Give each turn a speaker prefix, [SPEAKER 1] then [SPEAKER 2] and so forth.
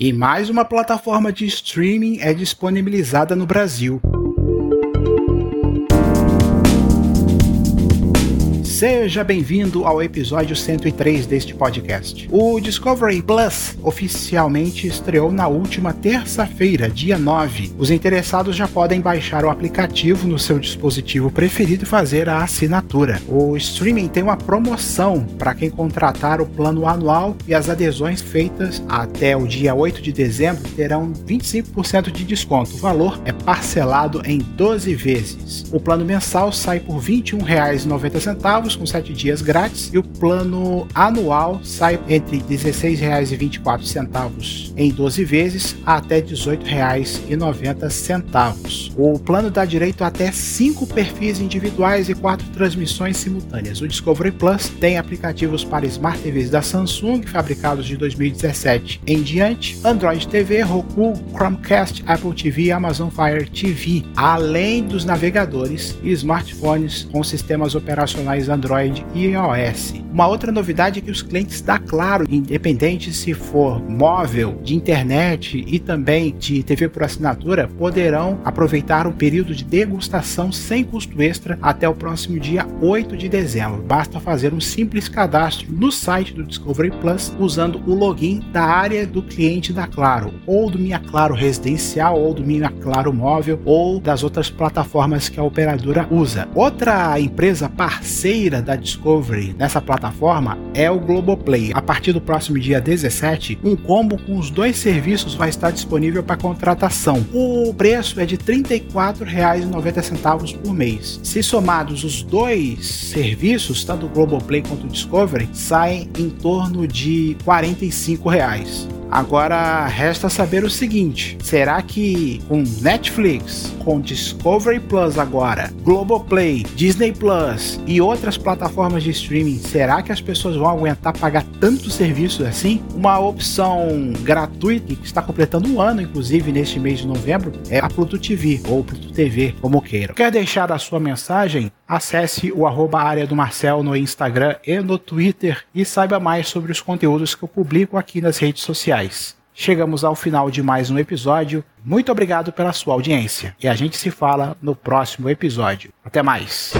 [SPEAKER 1] E mais uma plataforma de streaming é disponibilizada no Brasil. Seja bem-vindo ao episódio 103 deste podcast. O Discovery Plus oficialmente estreou na última terça-feira, dia 9. Os interessados já podem baixar o aplicativo no seu dispositivo preferido e fazer a assinatura. O streaming tem uma promoção para quem contratar o plano anual e as adesões feitas até o dia 8 de dezembro terão 25% de desconto. O valor é parcelado em 12 vezes. O plano mensal sai por R$ 21,90 com 7 dias grátis e o plano anual sai entre R$ 16,24 em 12 vezes até R$ 18,90. O plano dá direito a até 5 perfis individuais e 4 transmissões simultâneas. O Discovery Plus tem aplicativos para Smart TVs da Samsung, fabricados de 2017 em diante, Android TV, Roku, Chromecast, Apple TV e Amazon Fire TV, além dos navegadores e smartphones com sistemas operacionais Android e iOS. Uma outra novidade é que os clientes da Claro, independente se for móvel, de internet e também de TV por assinatura, poderão aproveitar o período de degustação sem custo extra até o próximo dia 8 de dezembro. Basta fazer um simples cadastro no site do Discovery Plus usando o login da área do cliente da Claro, ou do Minha Claro Residencial, ou do Minha Claro Móvel, ou das outras plataformas que a operadora usa. Outra empresa parceira parceira da Discovery nessa plataforma é o Globoplay. A partir do próximo dia 17, um combo com os dois serviços vai estar disponível para contratação. O preço é de R$ 34,90 por mês. Se somados os dois serviços, tanto o Globoplay quanto o Discovery, saem em torno de 45 reais. Agora resta saber o seguinte: será que com Netflix, com Discovery Plus agora, Globoplay, Disney Plus e outras plataformas de streaming, será que as pessoas vão aguentar pagar tantos serviços assim? Uma opção gratuita que está completando um ano, inclusive neste mês de novembro, é a Pluto TV ou Pluto TV, como queiram. Quer deixar a sua mensagem? Acesse o arroba área do Marcel no Instagram e no Twitter e saiba mais sobre os conteúdos que eu publico aqui nas redes sociais. Chegamos ao final de mais um episódio. Muito obrigado pela sua audiência e a gente se fala no próximo episódio. Até mais!